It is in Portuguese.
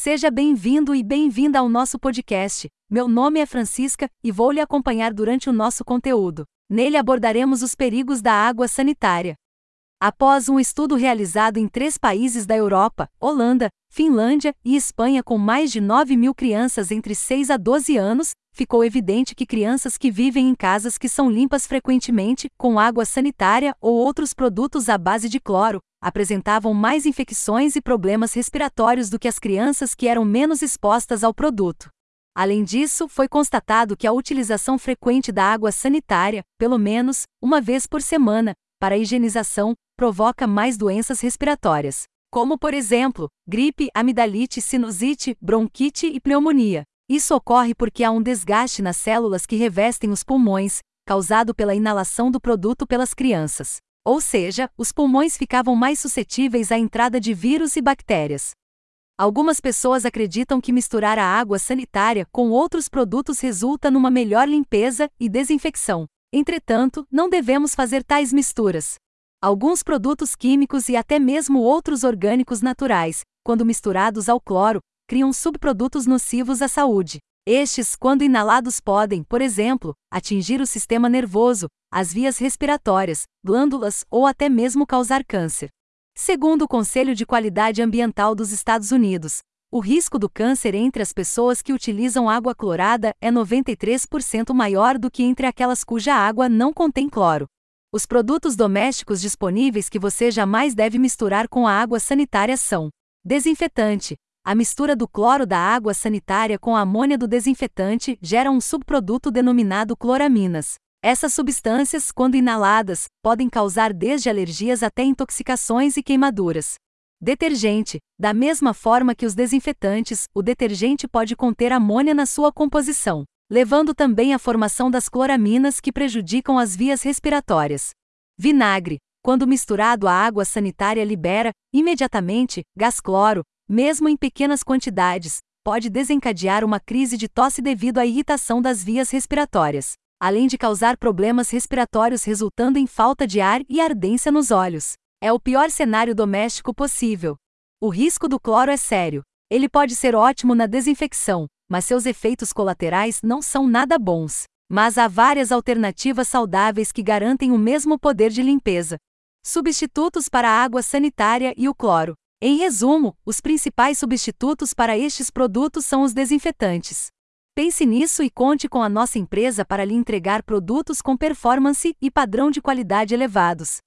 Seja bem-vindo e bem-vinda ao nosso podcast. Meu nome é Francisca e vou lhe acompanhar durante o nosso conteúdo. Nele abordaremos os perigos da água sanitária. Após um estudo realizado em três países da Europa, Holanda, Finlândia e Espanha, com mais de 9 mil crianças entre 6 a 12 anos, ficou evidente que crianças que vivem em casas que são limpas frequentemente, com água sanitária ou outros produtos à base de cloro, apresentavam mais infecções e problemas respiratórios do que as crianças que eram menos expostas ao produto. Além disso, foi constatado que a utilização frequente da água sanitária, pelo menos uma vez por semana, para a higienização, provoca mais doenças respiratórias, como por exemplo, gripe, amidalite, sinusite, bronquite e pneumonia. Isso ocorre porque há um desgaste nas células que revestem os pulmões, causado pela inalação do produto pelas crianças. Ou seja, os pulmões ficavam mais suscetíveis à entrada de vírus e bactérias. Algumas pessoas acreditam que misturar a água sanitária com outros produtos resulta numa melhor limpeza e desinfecção. Entretanto, não devemos fazer tais misturas. Alguns produtos químicos e até mesmo outros orgânicos naturais, quando misturados ao cloro, criam subprodutos nocivos à saúde. Estes, quando inalados, podem, por exemplo, atingir o sistema nervoso, as vias respiratórias, glândulas ou até mesmo causar câncer. Segundo o Conselho de Qualidade Ambiental dos Estados Unidos, o risco do câncer entre as pessoas que utilizam água clorada é 93% maior do que entre aquelas cuja água não contém cloro. Os produtos domésticos disponíveis que você jamais deve misturar com a água sanitária são desinfetante, a mistura do cloro da água sanitária com a amônia do desinfetante gera um subproduto denominado cloraminas. Essas substâncias, quando inaladas, podem causar desde alergias até intoxicações e queimaduras. Detergente: da mesma forma que os desinfetantes, o detergente pode conter amônia na sua composição, levando também à formação das cloraminas que prejudicam as vias respiratórias. Vinagre: quando misturado à água sanitária, libera, imediatamente, gás cloro, mesmo em pequenas quantidades, pode desencadear uma crise de tosse devido à irritação das vias respiratórias, além de causar problemas respiratórios resultando em falta de ar e ardência nos olhos. É o pior cenário doméstico possível. O risco do cloro é sério. Ele pode ser ótimo na desinfecção, mas seus efeitos colaterais não são nada bons. Mas há várias alternativas saudáveis que garantem o mesmo poder de limpeza. Substitutos para a água sanitária e o cloro. Em resumo, os principais substitutos para estes produtos são os desinfetantes. Pense nisso e conte com a nossa empresa para lhe entregar produtos com performance e padrão de qualidade elevados.